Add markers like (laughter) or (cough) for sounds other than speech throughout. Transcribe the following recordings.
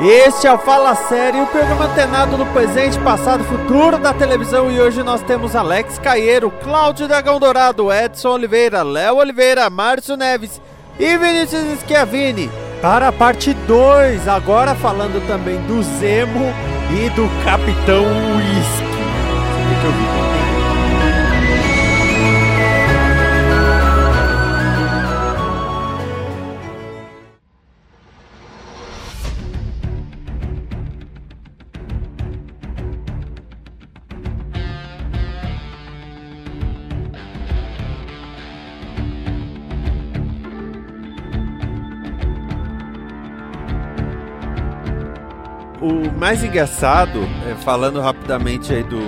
Este é o Fala Sério, o programa antenado no presente, passado e futuro da televisão. E hoje nós temos Alex Caieiro, Cláudio Dragão Dourado, Edson Oliveira, Léo Oliveira, Márcio Neves e Vinícius Schiavini. Para a parte 2, agora falando também do Zemo e do Capitão Whisky. Você tem que ouvir. Mais engraçado, é, falando rapidamente aí do,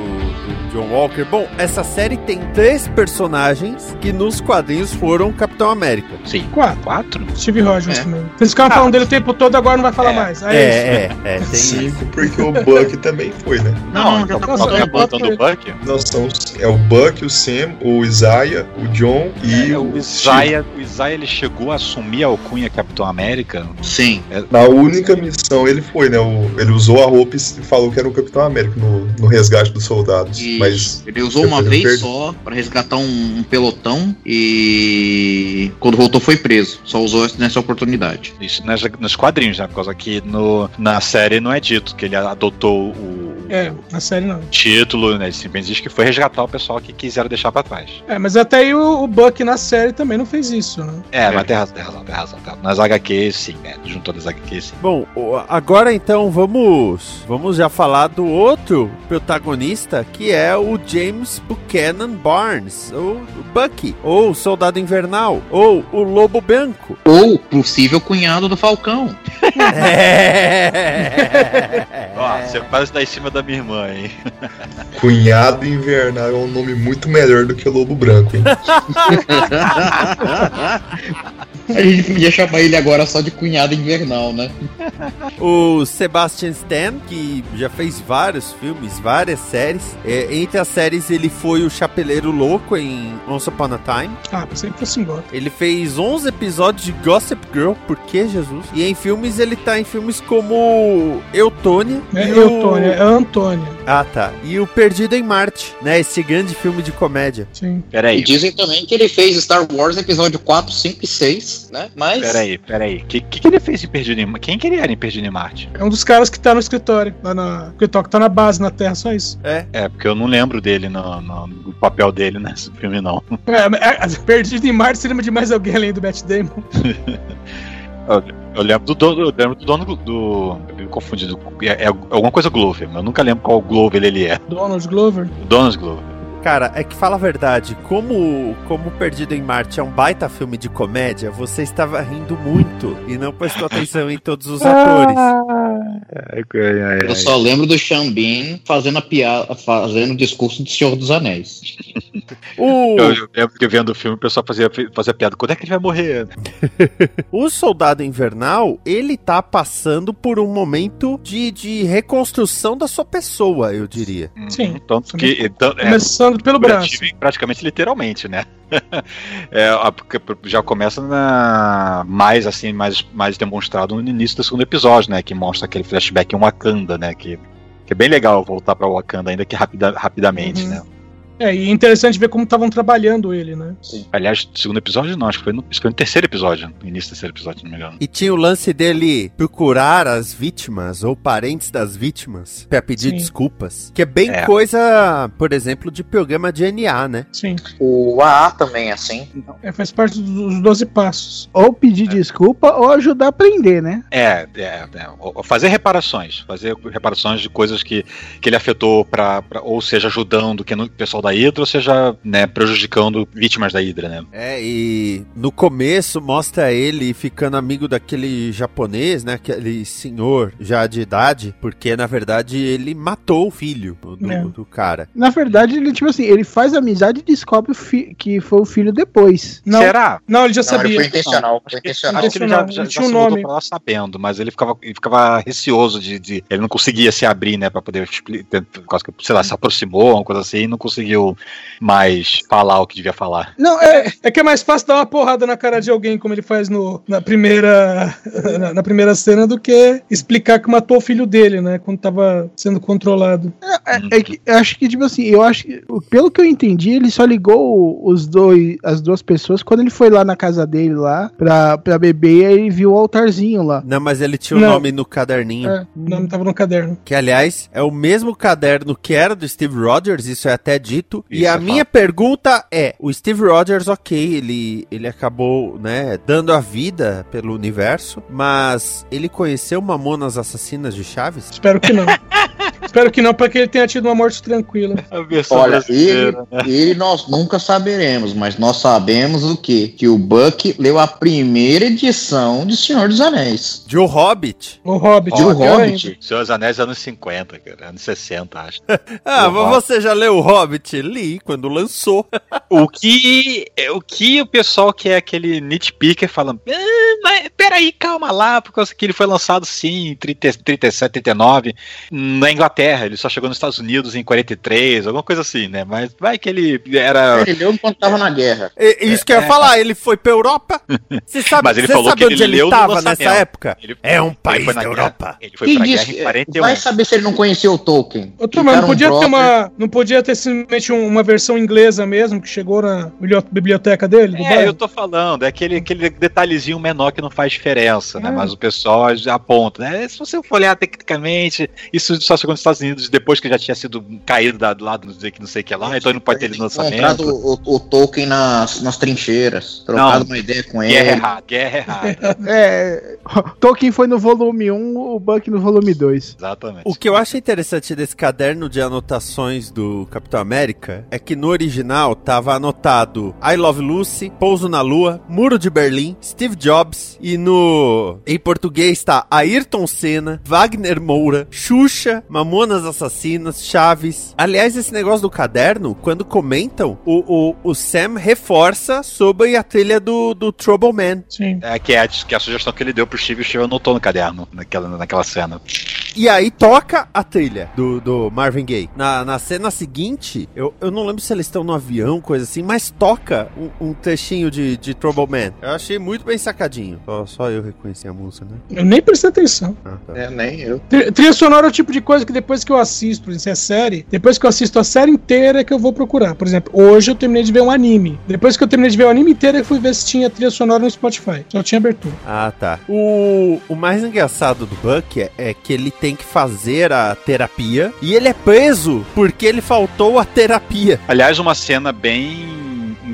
do, John Walker, bom, essa série tem três personagens que nos quadrinhos foram Capitão América. Sim. Quatro. Quatro? Steve Rogers é. também. Eles ficavam ah. falando dele o tempo todo, agora não vai falar é. mais. É, é, é, tem Cinco, porque o Buck também foi, né? Não, não, já tá falando a banda do Buck? Não, são é o Buck, o Sam, o Isaiah, o John e é, o, Isaiah. O Isaiah ele chegou a assumir a alcunha Capitão América? Sim. É. Na única missão ele foi, né? O, ele usou a roupa e falou que era o Capitão América no, no resgate dos soldados. E mas ele usou uma vez só para resgatar um, um, pelotão e quando voltou foi preso. Só usou nessa oportunidade. Isso nas, nos quadrinhos, né? Por causa que no, na série não é dito que ele adotou o é, na série não. Título, né? Simplesmente diz que foi resgatar o pessoal que quiseram deixar pra trás. É, mas até aí o, o Buck na série também não fez isso, né? É, é. mas tem razão, tem razão, tem razão. Nas HQs, sim, né? Juntou das HQs, sim. Bom, agora então vamos, vamos já falar do outro protagonista, que é o James Buchanan Barnes, ou o Bucky, ou Soldado Invernal, ou o Lobo Branco. Ou possível cunhado do Falcão. (laughs) é. Ó, você quase tá em cima da minha irmã, hein? (laughs) Cunhado Invernal é um nome muito melhor do que Lobo Branco, hein? (laughs) A gente podia chamar ele agora só de cunhado invernal, né? O Sebastian Stan, que já fez vários filmes, várias séries. É, entre as séries, ele foi o Chapeleiro Louco em Once Upon a Time. Ah, pensei que fosse embora. Ele fez 11 episódios de Gossip Girl, por que Jesus? E em filmes, ele tá em filmes como Eutônia. É Eutônia, o... é Antônia. Ah, tá. E o Perdido em Marte, né? Esse grande filme de comédia. Sim. Peraí. E dizem também que ele fez Star Wars episódio 4, 5 e 6 né? Mas. Peraí, peraí. O que, que, que, ele fez em Perdido em Quem que ele era em Perdido em Marte? É um dos caras que tá no escritório, lá na. Que tá na base, na Terra, só isso. É. É, porque eu não lembro dele no, no, no papel dele nesse filme, não. (laughs) É, é, Perdido em Marte, você lembra de mais alguém além do Matt Damon? (laughs) eu, lembro do dono, eu lembro do dono do. Eu me confundi. É, é, alguma coisa Glover, mas eu nunca lembro qual Glover ele é. Donald Glover? Donald Glover. Cara, é que fala a verdade, como, como Perdido em Marte é um baita filme de comédia, você estava rindo muito e não prestou atenção em todos os (laughs) atores. Eu só lembro do Xambin fazendo a piada, fazendo o discurso do Senhor dos Anéis. (laughs) o... Eu, eu lembro que vendo o filme o pessoal fazia, fazia piada, quando é que ele vai morrer? (laughs) o Soldado Invernal, ele tá passando por um momento de, de reconstrução da sua pessoa, eu diria. Sim. Tanto que. Então, é, Começando pelo braço. Praticamente literalmente, né? (laughs) é, já começa na, mais assim, mais, mais demonstrado no início do segundo episódio, né? Que mostra aquele flashback em Wakanda, né? Que, que é bem legal voltar para Wakanda, ainda que rapida, rapidamente, uhum. né? É, e é interessante ver como estavam trabalhando ele, né? Sim. Aliás, segundo episódio não, acho que foi no, acho que foi no terceiro episódio, no início do terceiro episódio, não me engano. E tinha o lance dele procurar as vítimas ou parentes das vítimas para pedir Sim. desculpas, que é bem é. coisa, por exemplo, de programa de NA, né? Sim. O AA também é assim. É, faz parte dos 12 passos. Ou pedir é. desculpa ou ajudar a aprender, né? É, é, é, fazer reparações, fazer reparações de coisas que, que ele afetou para ou seja, ajudando que o pessoal da Hydra, ou seja, né, prejudicando vítimas da Hydra, né? É, e no começo mostra ele ficando amigo daquele japonês, né? Aquele senhor já de idade, porque na verdade ele matou o filho do, É. do cara. Na verdade, ele, tipo assim, ele faz amizade e descobre que foi o filho depois. Não, Será? não, ele já Não, ele sabia. foi intencional. Foi intencional. acho que ele já, Intencional, já, ele já um nome. pra lá sabendo, mas ele ficava, ele ficava receoso de, de- Ele não conseguia se abrir, né, pra poder sei lá, se aproximou, uma coisa assim, e não conseguiu mais falar o que devia falar. Não, é, é que é mais fácil dar uma porrada na cara de alguém, como ele faz no, na, primeira, (laughs) na, na primeira cena, do que explicar que matou o filho dele, né? Quando tava sendo controlado. É, é que eu acho que, tipo assim, eu acho que, pelo que eu entendi, ele só ligou os dois, as duas pessoas quando ele foi lá na casa dele lá pra, pra beber e aí ele viu o altarzinho lá. Não, mas ele tinha o Não. nome no caderninho. É, o nome tava no caderno. Que, aliás, é o mesmo caderno que era do Steve Rogers, isso é até dito. E Isso a é minha pergunta é: o Steve Rogers, ok, ele, ele acabou, né, dando a vida pelo universo, mas ele conheceu Mamonas Assassinas de Chaves? Espero que não. (laughs) Espero que não, pra que ele tenha tido uma morte tranquila. Olha, ele, né? ele nós nunca saberemos, mas nós sabemos o quê? Que o Buck leu a primeira edição de Senhor dos Anéis. De O Hobbit? O Hobbit. De o. Hobbit. Senhor dos Anéis anos 50, cara, anos 60, acho. (laughs) Ah, O mas você já leu O Hobbit? Li, quando lançou. (laughs) O que, o que o pessoal que é aquele nitpicker fala, ah, mas peraí, calma lá, porque que ele foi lançado sim em 30, 37, 39 na Inglaterra, ele só chegou nos Estados Unidos em 43, alguma coisa assim, né? Mas vai que ele era. Ele leu enquanto tava na guerra. E- Isso que eu ia falar, ele foi pra Europa? (laughs) Você sabe, Mas ele você falou sabe que onde ele ele leu tava nessa época? Ele- É um ele país foi na da guerra- Europa. Ele foi Quem pra disse guerra em que- 41. Vai saber se ele não conheceu o Tolkien. Ô, cara não um podia ter brother. uma. Não podia ter simplesmente um- uma versão inglesa mesmo que chegou na biblio- biblioteca dele? É, bairro? eu tô falando, é aquele, aquele detalhezinho menor que não faz diferença, né? É. Mas o pessoal aponta, né? Se você for olhar tecnicamente, isso só chegou nos Estados Unidos depois que já tinha sido caído da- do lado, não sei que não sei o que lá, então ele não pode ter ele no Encontrado lançamento. o, o Tolkien nas, nas trincheiras. Trocado Não. uma ideia com Guerra ele. errada, guerra errada. (laughs) É. (laughs) Tolkien foi no volume 1, o Buck no volume 2. Exatamente. O que eu acho interessante desse caderno de anotações do Capitão América é que no original tava anotado I Love Lucy, Pouso na Lua, Muro de Berlim, Steve Jobs e no em português tá Ayrton Senna, Wagner Moura, Xuxa, Mamonas Assassinas, Chaves. Aliás, esse negócio do caderno, quando comentam, o, o, o Sam reforça sobre a trilha do, do Trouble Man. Sim. É, que, é a, que é a sugestão que ele deu pro Steve e o Steve anotou no caderno, naquela, naquela cena. E aí toca a trilha do, do Marvin Gaye. Na, na cena seguinte, eu, eu não lembro se eles estão no avião, coisa assim, mas toca um, um trechinho de, de Trouble Man. Eu achei muito bem sacadinho. Só, só eu reconheci a música, né? Eu nem prestei atenção. Ah, tá. É, nem eu. Tri- Trilha sonora é o tipo de coisa que depois que eu assisto, se é série, depois que eu assisto a série inteira é que eu vou procurar. Por exemplo, hoje eu terminei de ver um anime. Depois que eu terminei de ver o anime inteiro, eu fui ver se tinha trilha sonora no Spotify. Só tinha abertura. Ah, tá. O, o mais engraçado do Buck é, é que ele tem que fazer a terapia e ele é preso porque ele faltou a terapia. Aliás, uma cena bem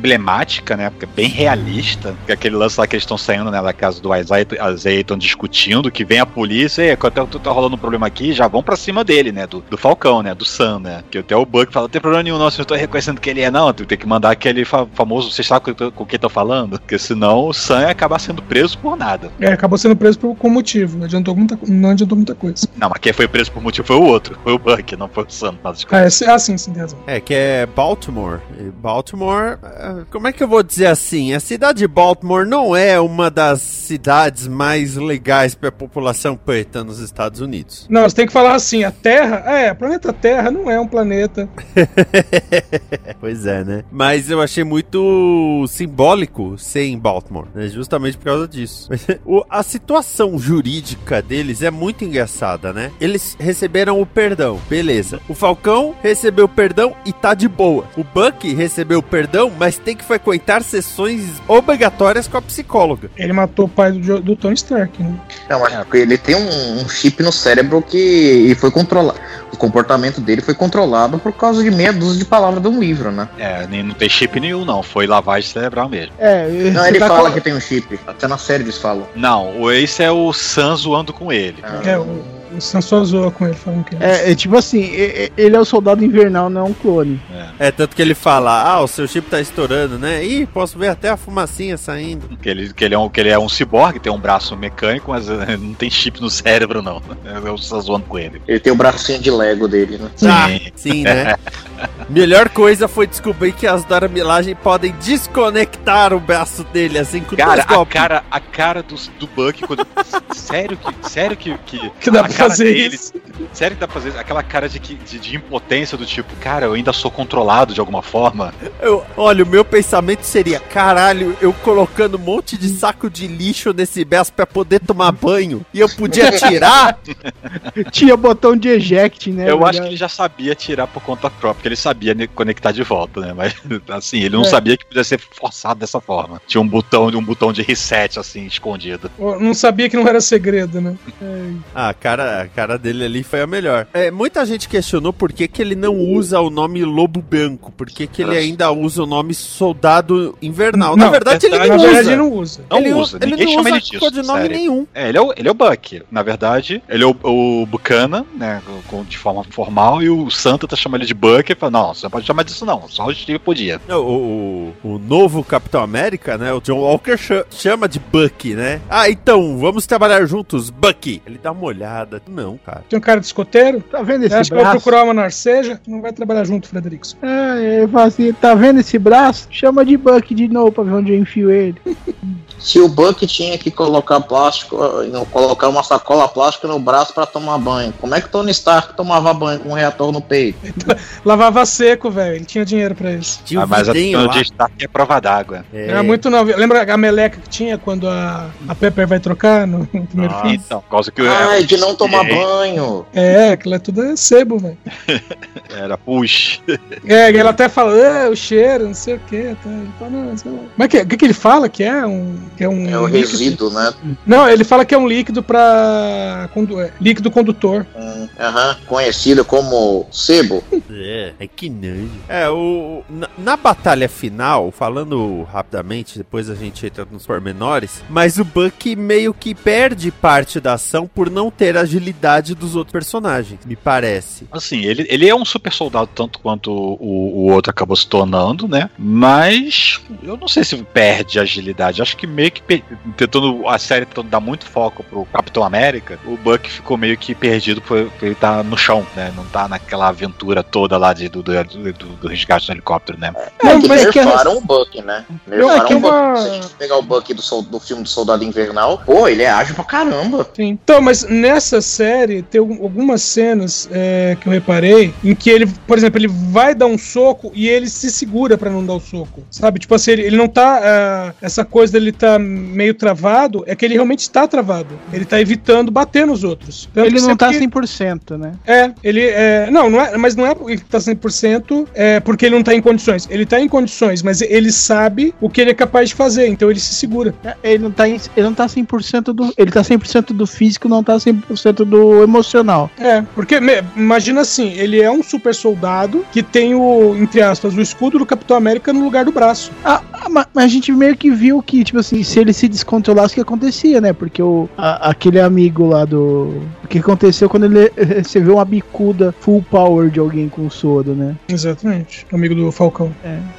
emblemática, né? Porque bem realista. Que é aquele lance lá que eles estão saindo, né? Da casa do Isaiah, Isaiah estão discutindo, que vem a polícia, e quando tá, tá rolando um problema aqui, já vão pra cima dele, né? Do, do Falcão, né? Do Sam, né? Que até o Buck fala, não tem problema nenhum, não, se eu tô reconhecendo que ele é, não, tu tem que mandar aquele fa- famoso, você sabe com, com quem tô falando? Porque senão o Sam ia acabar sendo preso por nada. É, acabou sendo preso por, com motivo. Não adiantou muita, não adiantou muita coisa. Não, mas quem foi preso por motivo foi o outro, foi o Buck, não foi o Sam. Mas, Ah, é, ah sim, sim, tem razão. É, que é Baltimore. E Baltimore, eh, como é que eu vou dizer assim? A cidade de Baltimore não é uma das cidades mais legais para a população preta nos Estados Unidos. Não, você tem que falar assim, a Terra, é, o planeta Terra não é um planeta. (laughs) pois é, né? Mas eu achei muito simbólico ser em Baltimore, né? justamente por causa disso. (laughs) A situação jurídica deles é muito engraçada, né? Eles receberam o perdão, beleza. O Falcão recebeu o perdão e tá de boa. O Buck recebeu o perdão, mas tem que frequentar sessões obrigatórias com a psicóloga. Ele matou o pai do, do Tony Stark, né? Não, mas porque ele tem um, um chip no cérebro que e foi controlado. O comportamento dele foi controlado por causa de meia dúzia de palavras de um livro, né? é, nem, não tem chip nenhum, não. Foi lavagem cerebral mesmo. É, Não, ele tá fala com- que tem um chip. Até na série eles falam. Não, o esse é o Sam zoando com ele. É, o, O só zoa com ele, falando que É, é tipo assim, ele é o soldado invernal, não é um clone. É, tanto que ele fala, ah, o seu chip tá estourando, né? Ih, posso ver até a fumacinha saindo. Que ele, que ele, é, um, que ele é um ciborgue, tem um braço mecânico, mas eh, não tem chip no cérebro, não. (laughs) Eu estou zoando com ele. Ele tem o bracinho de Lego dele, né? Ah, (laughs) sim, né? (laughs) Melhor coisa foi descobrir que as Dora Milaje podem desconectar o braço dele, assim, com Cara, dois a golpes. cara, a cara do, do Buck, quando. sério que. Sério que. Que, Que dá a cara fazer dele- isso. Sério que dá pra fazer isso? aquela cara de, que- de, de impotência do tipo, cara, eu ainda sou controlado de alguma forma. Eu- olha, o meu pensamento seria, caralho, eu colocando um monte de saco de lixo nesse braço pra poder tomar banho e eu podia tirar? (laughs) Tinha botão de eject, né? eu acho que ele já sabia tirar por conta própria, porque ele sabia ne- conectar de volta, né? Mas (laughs) assim, ele não É. sabia que podia ser forçado dessa forma. Tinha um botão, um botão de reset assim escondido. Eu não sabia que não era segredo, né? ah, a cara, a cara dele ali foi a melhor. É, muita gente questionou por que, que ele não usa o nome Lobo Branco, por que, que ele ainda usa o nome Soldado Invernal. Na Não, verdade, ele não Na usa. verdade, ele não usa. Não ele usa, ele ninguém não chama usa ele disso. codinome sério. nenhum. É, ele é, o, ele é o Buck. Na verdade, ele é o, o Bucana, né? com- De forma formal, e o Santa tá chamando ele de Buck e fala, não, você não pode chamar disso, não. Só o Steve podia. O, o, o novo Capitão América, né? O John Walker cha- chama de Bucky, né? Ah, então, vamos trabalhar juntos, Bucky. Ele dá uma olhada. Não, cara. Tem um cara de escoteiro. Tá vendo esse acha que vai braço? procurar uma narceja? Não vai trabalhar junto, Frederickson. Ah, ele fala assim, tá vendo esse braço? Chama de Buck de novo pra ver onde eu enfio ele. (laughs) Se o Buck tinha que colocar plástico, não, colocar uma sacola plástica no braço pra tomar banho, como é que Tony Stark tomava banho com um reator no peito? (laughs) Lavava seco, velho. Ele tinha dinheiro pra isso. Tinha Ah, mas a tecnologia está aqui é prova d'água. É. Era muito novo. Lembra a meleca que tinha quando a, a Pepper vai trocar no, no primeiro Nossa. filme? Então, por causa que Ai, de não tomar É. banho. É, aquilo é tudo é sebo, velho. (laughs) era push. É, ela até fala, ah, o cheiro, não sei o que. Tá. Ele fala, não, sei lá. Mas que, o que, que ele fala que é? Um, que é um É o líquido? resíduo, né? Não, ele fala que é um líquido pra. condu- é, líquido condutor. Hum, Aham, conhecido como sebo. É, é que nojo. É, o, na, na batalha final, falando rapidamente, depois a gente entra nos pormenores, mas o Bucky meio que perde parte da ação por não ter agilidade dos outros personagens, me parece. Assim, ele, ele é um super soldado tanto quanto o, o outro acabou se tornando, né? Mas eu não sei se perde agilidade. Acho que meio que pe- tentando a série tentando dar muito foco pro Capitão América, o Buck ficou meio que perdido por, por ele estar no chão, né? Não tá naquela aventura toda lá de, do, do, do, do resgate do helicóptero, né? É Não, que mas que é- nerfaram o Buck, né? é Nerfaram que o Buck. uma- Se a gente pegar o Buck do, sol- do filme do Soldado Invernal, pô, ele é ágil pra caramba. Sim. Então, mas nessa série tem algum- algumas cenas é, que eu reparei em que ele, por exemplo, ele vai dar um soco e ele se segura pra não dar o soco. Sabe? Tipo assim, ele, ele não tá. ah, essa coisa dele tá meio travado, é que ele realmente está travado. Ele tá evitando bater nos outros. Tanto Ele que não tá que- 100%, né? É, ele é. Não, não é, mas não é porque ele tá 100% é porque ele não tá em condições. Ele tá em condições, mas ele sabe o que ele é capaz de fazer, então ele se segura. É, Ele não tá, em- ele não tá 100% do. Ele tá 100% do físico, não tá 100% do emocional. É, porque me- imagina assim, ele é um super soldado que tem o, entre aspas, o escudo do Capitão América no lugar do braço. Ah, ah, ma- mas a gente meio que viu que, tipo assim, se ele se descontrolasse, o que acontecia, né? Porque o, a- aquele amigo lá do. O que aconteceu quando ele (laughs) recebeu uma bicuda full power de alguém com sodo, né? Exatamente. Amigo do Falcão.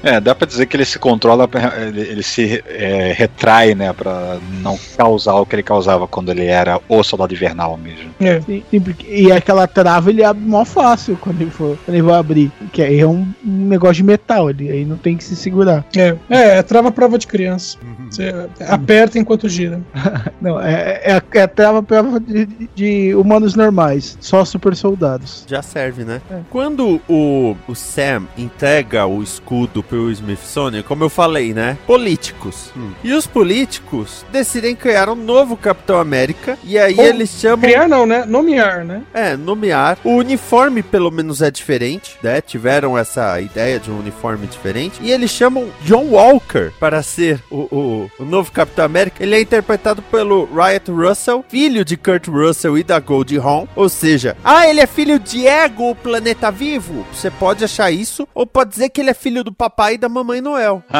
É, dá pra dizer que ele se controla, pra- ele, ele se é, retrai, né, pra não causar o que ele causava quando ele era o soldado invernal mesmo. É. Sim, sim, porque- e aquela trava ele abre mó fácil quando ele for, quando ele vai abrir. Que aí é um, um negócio de metal, ele aí não tem que se segurar. É, é, é trava prova de criança. Você aperta enquanto gira. (laughs) Não, é, é, a- é a trava prova de, de humanos normais, só super soldados. Já serve, né? Quando o, o Sam entrega o escudo pro Smithsonian, como eu falei, né? Políticos. E os políticos decidem criar um novo Capitão América. E aí Ou eles chamam. Criar não, né? Nomear, né? É, nomear. O uniforme, pelo menos, é diferente, né? Tiveram essa ideia de um uniforme diferente. E eles chamam John Walker para ser o, o, o novo Capitão América, ele é interpretado pelo Riot Russell, filho de Kurt Russell e da Goldie Hawn. Ou seja, ah, ele é filho de Ego, o planeta vivo? Você pode achar isso, ou pode dizer que ele é filho do papai e da mamãe Noel. (laughs)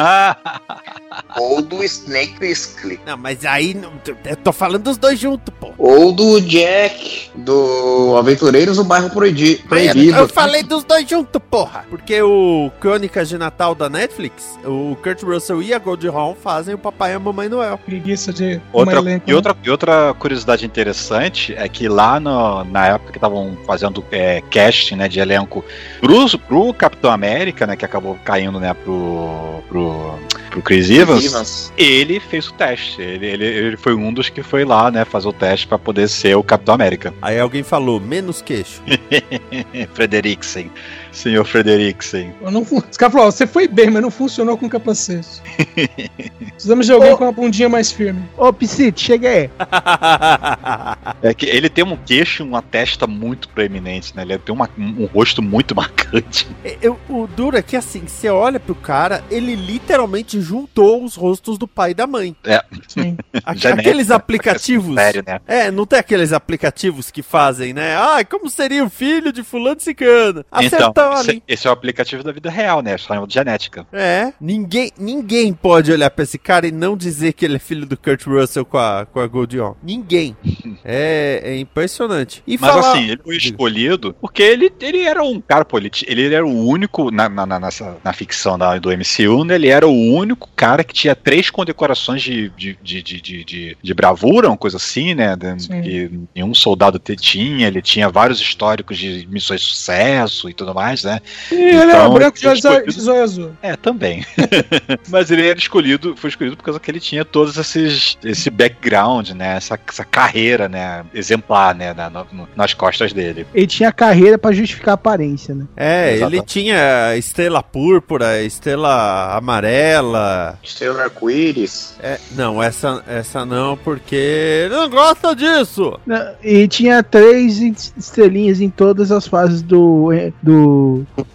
Ou do Snake Plissken. Não, mas aí eu tô falando dos dois juntos, pô. Ou do Jack, do Aventureiros do Bairro Proidi- Proibido. Eu falei dos dois juntos, porra. Porque o Crônicas de Natal da Netflix, o Kurt Russell e a Goldie Hawn fazem o papai e a mamãe Noel. Preguiça de Outra, elenco, e, né? outra, e outra curiosidade interessante é que lá no- na época que estavam fazendo é, casting né, de elenco pro, pro Capitão América, né, que acabou caindo né, pro, pro, pro Chris Evans, Evans. ele fez o teste. Ele, ele, ele foi um dos que foi lá né, fazer o teste para poder ser o Capitão América. Aí alguém falou, menos queixo. (laughs) Frederiksen. Senhor Frederiksen. Não, Os caras falaram, você foi bem, mas não funcionou com capacete. (laughs) Precisamos de alguém Ô. com uma bundinha mais firme. Ô, Psite, chega aí. É que ele tem um queixo e uma testa muito proeminente, né? Ele tem uma- um rosto muito (laughs) marcante. Eu- o duro é que assim, você olha pro cara, ele literalmente juntou os rostos do pai e da mãe. Sim. Aqu- (laughs) Genética, aqueles aplicativos. Sério, né? É, não tem aqueles aplicativos que fazem, né? Ah, como seria o filho de fulano de cicano? Então, esse, esse é o aplicativo da vida real, né? Chamado de genética. É, ninguém, ninguém pode olhar pra esse cara e não dizer que ele é filho do Kurt Russell com a, com a Goldie Hawn. Ninguém. (laughs) É, é impressionante. E Mas falar- assim, ele foi escolhido porque ele, ele era um cara político. Ele era o único, na, na, na, nessa- na ficção da, do MCU, né? Ele era o único cara que tinha três condecorações de, de, de, de, de, de- de bravura, uma coisa assim, né? Que nenhum soldado te- tinha. Ele tinha vários históricos de missões de sucesso e tudo mais, né? E ele era Então, branco de zóio azul. É, também. (laughs) Mas ele era escolhido, foi escolhido por causa que ele tinha todos esses esse background, né? Essa, essa carreira, né? Exemplar, né? na- no- nas costas dele. Ele tinha carreira pra justificar a aparência, né? É, ele tinha estrela púrpura, estrela amarela. Estrela Arco-Íris. É, não, essa, essa não, porque ele não gosta disso. Não, E tinha três estrelinhas em todas as fases do, do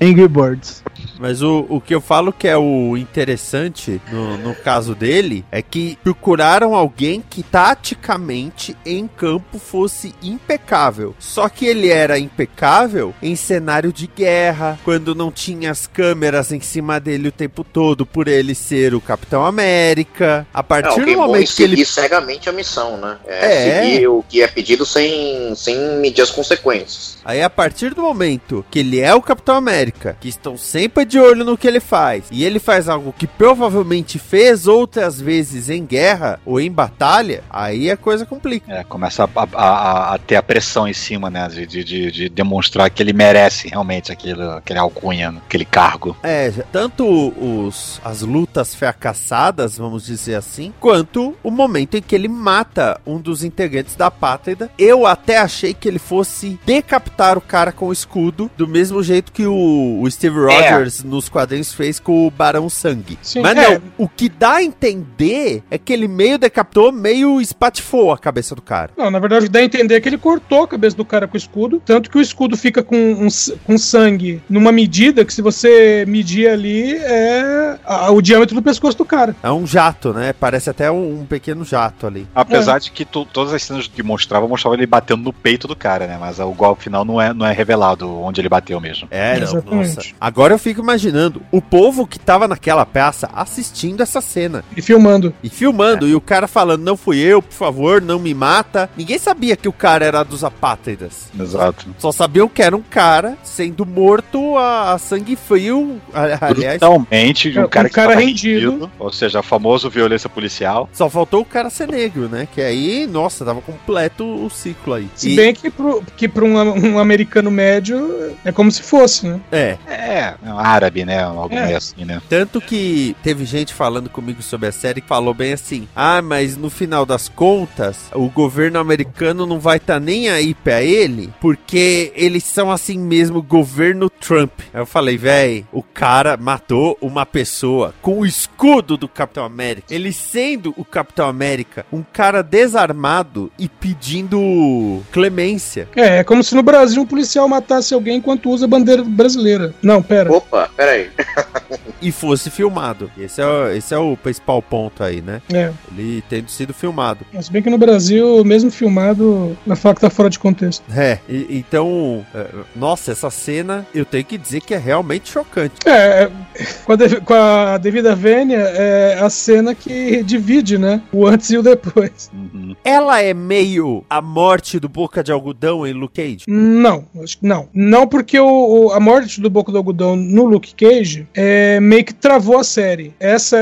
Angry Birds. Mas o, o que eu falo que é o interessante no, no caso dele é que procuraram alguém que taticamente em campo fosse impecável. Só que ele era impecável em cenário de guerra, quando não tinha as câmeras em cima dele o tempo todo, por ele ser o Capitão América. A É, partir alguém do momento que ele cegamente a missão, né? É, É. seguir o que é pedido sem, sem medir as consequências. Aí a partir do momento que ele é o Capitão América, que estão sempre de olho no que ele faz, e ele faz algo que provavelmente fez outras vezes em guerra ou em batalha, aí a coisa complica. É, começa a, a- a- ter a pressão em cima, né? De, de, de- de demonstrar que ele merece realmente aquilo, aquele alcunha, aquele cargo. É, tanto os, as lutas fracassadas, vamos dizer assim, quanto o momento em que ele mata um dos integrantes da Pátria. Eu até achei que ele fosse decapitar o cara com o escudo, do mesmo jeito que o, o Steve Rogers nos quadrinhos fez com o Barão Sangue. Sim, Mas é. não, o que dá a entender é que ele meio decapitou, meio espatifou a cabeça do cara. Não, na verdade dá a entender que ele cortou a cabeça do cara com o escudo. Tanto que o escudo fica com, um com sangue numa medida que, se você medir ali, é a- o diâmetro do pescoço do cara. É um jato, né? Parece até um, um pequeno jato ali. Apesar de que to- todas as cenas que mostravam, mostravam ele batendo no peito do cara, né? Mas o golpe final não é, não é revelado onde ele bateu mesmo. É, não, nossa. Agora eu fico imaginando o povo que tava naquela praça assistindo essa cena E filmando. e filmando, e o cara falando, não fui eu, por favor, não me mata. Ninguém sabia que o cara era dos apátridas. Exato. Só sabiam que era um cara sendo morto a, a sangue frio. Aliás, Brutalmente, É, um cara um que cara tava rendido. Ou seja, a famoso violência policial. só faltou o cara ser negro, né? Que aí, nossa, tava completo o ciclo aí. Se E- bem que pro, que pra um, um americano médio é como se fosse, né? É, É, um árabe, né? Algo É. meio assim, né? Tanto que teve gente falando comigo sobre a série que falou bem assim: ah, mas no final das contas, o governo americano não vai estar nem aí pra ele, porque eles são assim mesmo, governo Trump. Aí eu falei, véi, o cara matou uma pessoa com o escudo do Capitão América. Ele sendo o Capitão América, um cara desarmado e pedindo clemência. É, é como se no Brasil um policial matasse alguém enquanto usa a bandeira brasileira. Não, pera. Opa, peraí. (laughs) e fosse filmado. Esse é, o- esse é o principal ponto aí, né? É. Ele tendo sido filmado. Se bem que no Brasil, mesmo filmado, vai falar que tá fora de contexto. É, e- então, é, nossa, essa cena eu tenho que dizer que é realmente chocante. É, é, com a, dev- com a devida vênia, é a cena que divide, né? O antes e o depois. Uhum. Ela é meio a morte do Boca de Algodão em Luke Cage? Não, acho que não. Não porque o, o- a morte do Boco do Algodão no Luke Cage é, meio que travou a série. Essa,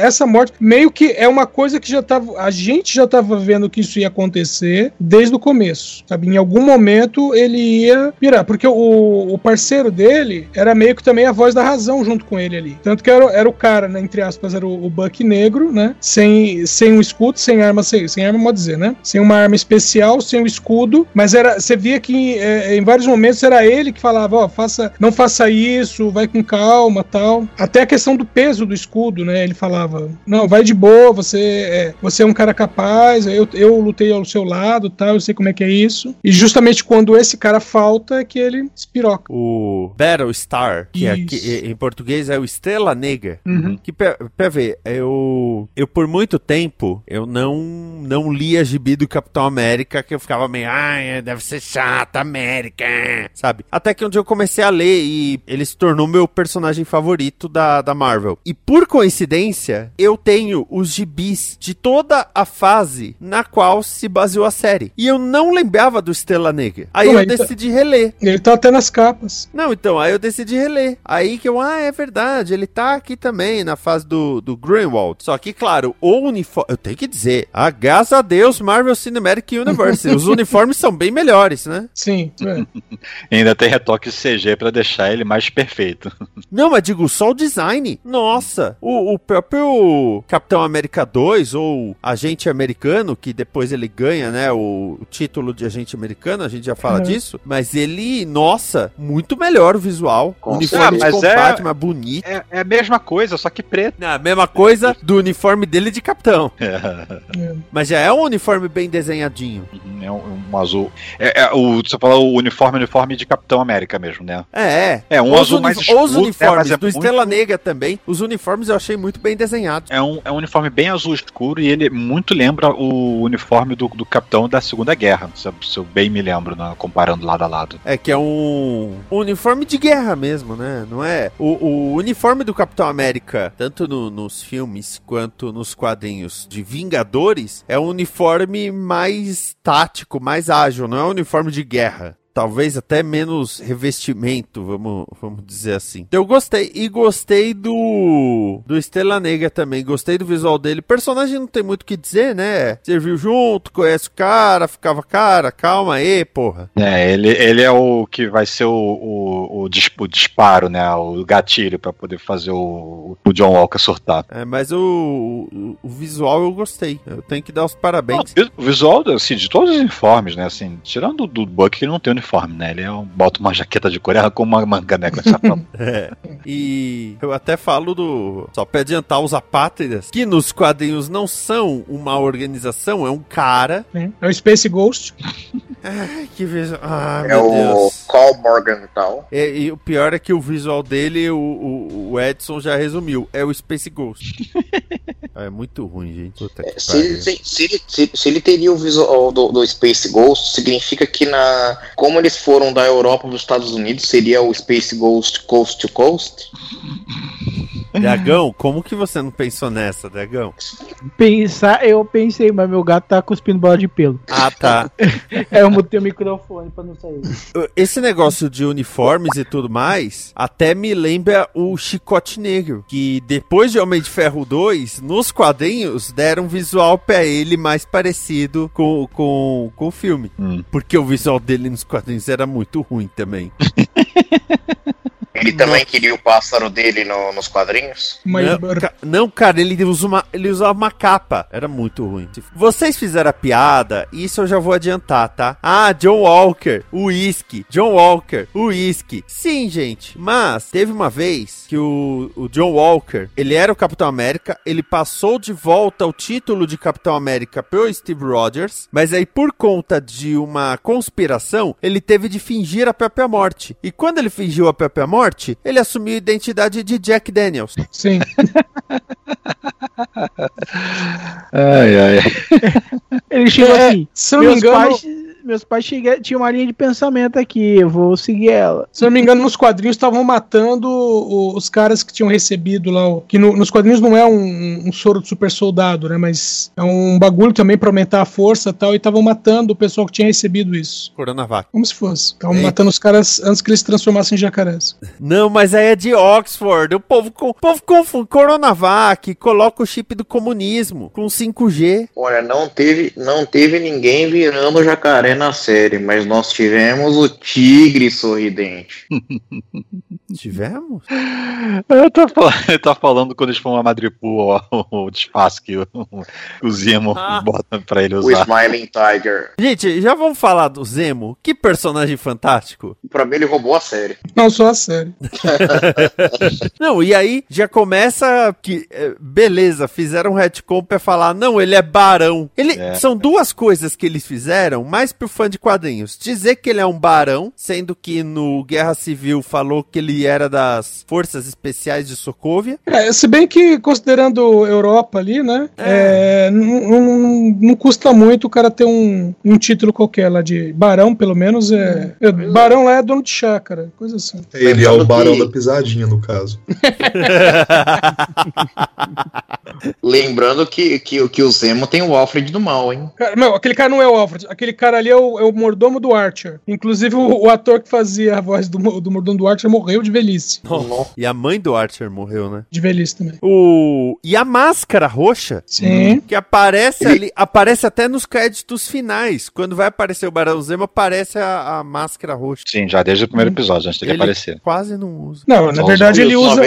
essa morte meio que é uma coisa que já tava. A gente já tava vendo que isso ia acontecer desde o começo. Sabe? Em algum momento ele ia virar. Porque o, o parceiro dele era meio que também a voz da razão junto com ele ali. Tanto que era, era o cara, né? Entre aspas, era o, o Buck negro, né? Sem, sem um escudo, sem arma, sem, sem arma, pode dizer, né? Sem uma arma especial, sem o escudo. Mas era. Você via que é, em vários momentos era ele que falava, ó, faça, não faça isso, vai com calma tal. Até a questão do peso do escudo, né? Ele falava, não, vai de boa, você é, você é um cara capaz, eu, eu lutei ao seu lado tal, eu sei como é que é isso. E justamente quando esse cara falta é que ele espiroca. O Battlestar, que Isso. aqui, em português é o Estrela Negra. Uhum. Que, pra, ver, eu, eu por muito tempo, eu não, não lia gibi do Capitão América, que eu ficava meio, ai, deve ser chato, América, sabe? Até que um dia eu comecei a ler e ele se tornou meu personagem favorito da, da Marvel. E por coincidência, eu tenho os gibis de toda a fase na qual se baseou a série. E eu não lembrava do Estrela Negra. Aí eu tá- decidi reler. Ele tá até nas capas. Não, então, aí eu decidi reler. Aí que eu, ah, é verdade, ele tá aqui também na fase do, do Greenwald. Só que, claro, o uniforme. Eu tenho que dizer, ah, graças a Deus, Marvel Cinematic Universe. os (laughs) uniformes são bem melhores, né? Sim, é. (laughs) Ainda tem retoque CG pra deixar ele mais perfeito. Não, mas digo, só o design. Nossa, o, o próprio Capitão América 2 ou Agente Americano, que depois ele ganha, né, o, o título de Agente Americano, a gente já fala Uhum. disso. Mas ele, nossa, muito melhor o visual. Com uniforme certeza. de Mas é- combate, mais bonito. É, é a mesma coisa, só que preto. Não, a mesma coisa do uniforme dele de capitão. é. Mas já é um uniforme bem desenhadinho. É um, um azul. É, é o, você falou o uniforme, uniforme de Capitão América mesmo, né? É, é. É, um Os azul mais escuro, né, uniformes mas é do muito- Estrela Negra também. Os uniformes eu achei muito bem desenhados. É um, é um uniforme bem azul escuro e ele muito lembra o uniforme do, do capitão da Segunda Guerra, se eu, se eu bem me lembro, né, comparando lado a lado. É que é um, um uniforme de guerra mesmo, né? Não é? O, o uniforme do Capitão América, tanto no- nos filmes quanto nos quadrinhos de Vingadores, é um uniforme mais tático, mais ágil, não é um uniforme de guerra. Talvez até menos revestimento, vamos, vamos dizer assim. Eu gostei. E gostei do. Do Estrela Negra também. Gostei do visual dele. Personagem não tem muito o que dizer, né? Serviu junto, conhece o cara, ficava cara, calma aí, porra. É, ele, ele é o que vai ser o, o, o, dis- o disparo, né? O gatilho pra poder fazer o, o John Walker surtar. É, mas o, o, o visual eu gostei. Eu tenho que dar os parabéns. Não, o visual assim, de todos os uniformes, né? Assim, tirando do Buck, que ele não tem uniforme, né? Ele é um, bota uma jaqueta de coreia com uma manga, né? Com essa É. E eu até falo do. Só pra adiantar os apátridas, que nos quadrinhos não são uma organização, é um cara. né? É o Space Ghost. Que visual. Ai, É meu o Deus. Morgan e tal. É, e o pior é que o visual dele, o, o, o Edson já resumiu. É o Space Ghost. (laughs) é muito ruim, gente. Puta que Se ele, se, se ele, se, se ele teria o visual do, do Space Ghost, significa que na como eles foram da Europa para os Estados Unidos, seria o Space Ghost Coast to Coast? Dragão, como que você não pensou nessa, Dragão? Pensar, eu pensei, mas meu gato tá cuspindo bola de pelo. Ah, tá. (laughs) É, eu mutei o microfone pra não sair. Esse negócio de uniformes e tudo mais, até me lembra o Chicote Negro, que depois de Homem de Ferro 2, nos quadrinhos deram um visual pra ele mais parecido com, com, com o filme. Hum. Porque o visual dele nos quadrinhos era muito ruim também. (laughs) Ele também queria o pássaro dele no- nos quadrinhos? Mas Não, ca- não, cara, ele, usa uma, ele usava uma capa. Era muito ruim. Vocês fizeram a piada, isso eu já vou adiantar, tá? Ah, John Walker, uísque. John Walker, uísque. Sim, gente. Mas teve uma vez que o, o John Walker, ele era o Capitão América, ele passou de volta o título de Capitão América pro Steve Rogers, mas aí por conta de uma conspiração, ele teve de fingir a própria morte. E quando ele fingiu a própria morte, morte, ele assumiu a identidade de Jack Daniels. Sim. (laughs) Ai, ai. Ele chegou É, assim. se não me engano, pais, meus pais tinham uma linha de pensamento aqui, eu vou seguir ela. se eu não me engano, nos quadrinhos estavam matando os caras que tinham recebido lá. Que no- nos quadrinhos não é um, um soro de super soldado, né? Mas é um bagulho também pra aumentar a força e tal. E estavam matando o pessoal que tinha recebido isso. Coronavac. Como se fosse. Estavam matando os caras antes que eles se transformassem em jacarés. (laughs) Não, mas aí é de Oxford. O povo, co- o povo confunde Coronavac, coloca o chip do comunismo com 5G. Olha, não teve, não teve ninguém virando jacaré na série, mas nós tivemos o tigre sorridente. (laughs) Tivemos? Eu tô, fal- (laughs) eu tô falando quando eles foram a Madripoor, ó, (laughs) o disfarce que o, o Zemo Ah. bota pra ele O usar. Smiling Tiger. Gente, já vamos falar do Zemo? Que personagem fantástico. Pra mim, ele roubou a série. Não só a série. Não, e aí já começa que, é, beleza, fizeram um retcon pra falar, não, ele é barão. Ele, É. São duas coisas que eles fizeram, mais fã de quadrinhos. Dizer que ele é um barão, sendo que no Guerra Civil falou que ele era das Forças Especiais de Sokovia. É, se bem que, considerando Europa ali, né? é, não, não- não custa muito o cara ter um, um título qualquer lá de barão, pelo menos. É, é, barão lá é dono de chácara, coisa assim. Ele é o barão que- da pisadinha, no caso. (laughs) Lembrando que, que, que o Zemo tem o Alfred do mal, hein? Cara, meu, aquele cara não é o Alfred, aquele cara ali é o, é o mordomo do Archer. Inclusive, o, o ator que fazia a voz do, do mordomo do Archer morreu de velhice. E a mãe do Archer morreu, né? De velhice também. O... E a máscara roxa, Sim. que aparece ali, aparece até nos créditos finais. Quando vai aparecer o Barão Zemo, aparece a, a máscara roxa. Sim, já desde o primeiro episódio, antes dele Ele aparecer. quase não usa. Não, na Só verdade ele usa,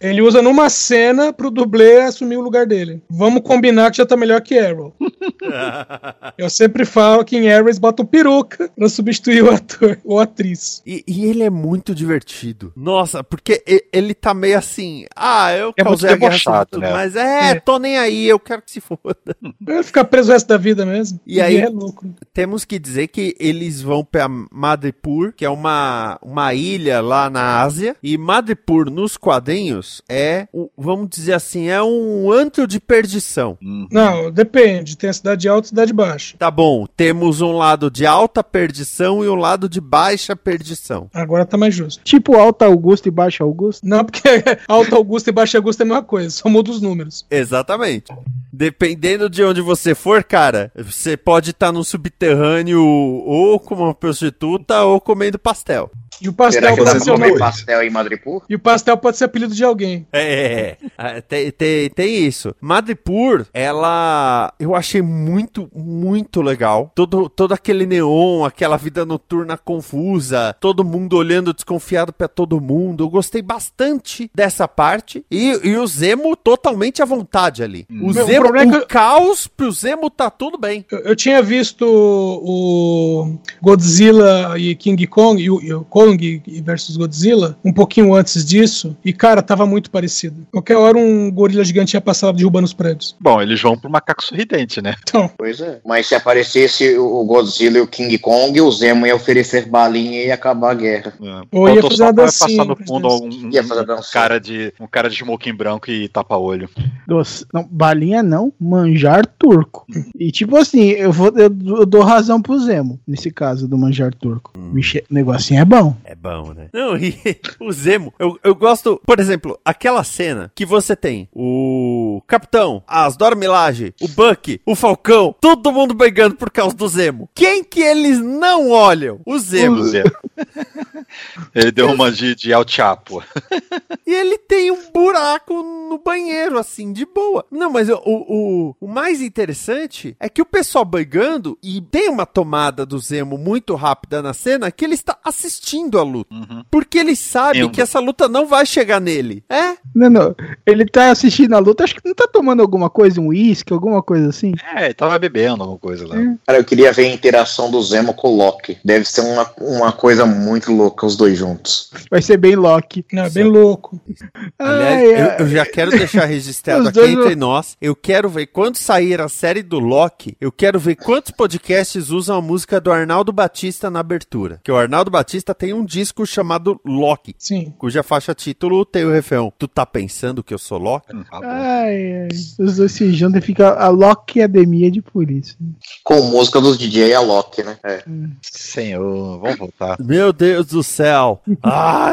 ele usa numa cena pro dublê assumir o lugar dele. Vamos combinar que já tá melhor que Arrow. (laughs) Eu sempre falo que em Arrow eles botam peruca pra substituir o ator ou atriz. E, e ele é muito divertido. Nossa, porque e- ele tá meio assim. Ah, eu É causei muito a guerra tudo, né? mas é, É. tô nem aí, eu quero que se foda. Vai ficar preso o resto da vida mesmo. E aí- é lucro. Temos que dizer que eles vão pra Madripoor, que é uma, uma ilha lá na Ásia. E Madripoor, nos quadrinhos, é, vamos dizer assim, é um antro de perdição. Hum. Não, depende. Tem a cidade alta e a cidade baixa. Tá bom, temos um lado de alta perdição e um lado de baixa perdição. Agora tá mais justo. Tipo Alta Augusto e Baixa Augusto. Não, porque (laughs) Alto Augusto e Baixo Augusto é a mesma coisa, só muda os números. Exatamente. Dependendo de onde você for, cara, você pode estar no subterrâneo ou como uma prostituta ou comendo pastel. E o pastel Será que dá pode ser o comer pastel em Madripoor? E o pastel pode ser apelido de alguém. É, é, tem, tem, tem isso. Madripoor, ela eu achei muito, muito legal. Todo, todo aquele neon, aquela vida noturna confusa, todo mundo olhando desconfiado pra todo mundo. Eu gostei bastante dessa parte. E, e o Zemo totalmente à vontade ali. O Meu, o Zemo, problema é o caos pro Zemo tá tudo bem. Eu, eu tinha visto o Godzilla e King Kong, e o, e o Kong versus Godzilla, um pouquinho antes disso, e cara, tava muito parecido. Qualquer hora um gorila gigante ia passar derrubando os prédios. Bom, eles vão pro macaco sorridente, né? Então, Pois é. Mas se aparecesse o Godzilla e o King Kong, o Zemo ia oferecer balinha e ia acabar a guerra. É. Ou ia fazer pra dancinha passar no fundo um, Ia fazer um cara de um cara de smoking branco e tapa-olho. Doce. Não, balinha não, manjar turco. E tipo assim, eu, vou, eu, eu dou razão pro Zemo, nesse caso do manjar turco. Vixe, o negocinho é bom. É bom, né? Não, e (laughs) o Zemo, eu, eu gosto, por exemplo, aquela cena que você tem o Capitão, as Dora Milaje, o Buck, o Falcão, todo mundo brigando por causa do Zemo. Quem que eles não olham? O Zemo. Zé. Ele deu uma de, de El Chapo. E ele tem um buraco no banheiro, assim, de boa. Não, mas o, o, o mais interessante é que o pessoal brigando, e tem uma tomada do Zemo muito rápida na cena, que ele está assistindo a luta. Uhum. Porque ele sabe Eu- que essa luta não vai chegar nele. É? Não, não. Ele tá assistindo a luta, acho que não tá tomando alguma coisa, um uísque, alguma coisa assim. É, ele tava bebendo alguma coisa lá. Cara, eu queria ver a interação do Zemo com o Loki. Deve ser uma, uma coisa muito louca. os dois juntos. Vai ser bem Loki. Não, é bem louco. Aliás, Ai, ai. eu, eu já quero deixar registrado Os aqui dois entre nós. Eu quero ver quando sair a série do Loki. Eu quero ver quantos podcasts usam a música do Arnaldo Batista na abertura. Que o Arnaldo Batista tem um disco chamado Loki, Sim. cuja faixa título tem o refrão. Tu tá pensando que eu sou Loki? Hum, tá. Ai, ai. Os dois se juntam e fica a Loki Academia de polícia. Com música dos DJ Alok, né? É. Senhor, vamos voltar. Meu Deus do céu! (laughs) Ah,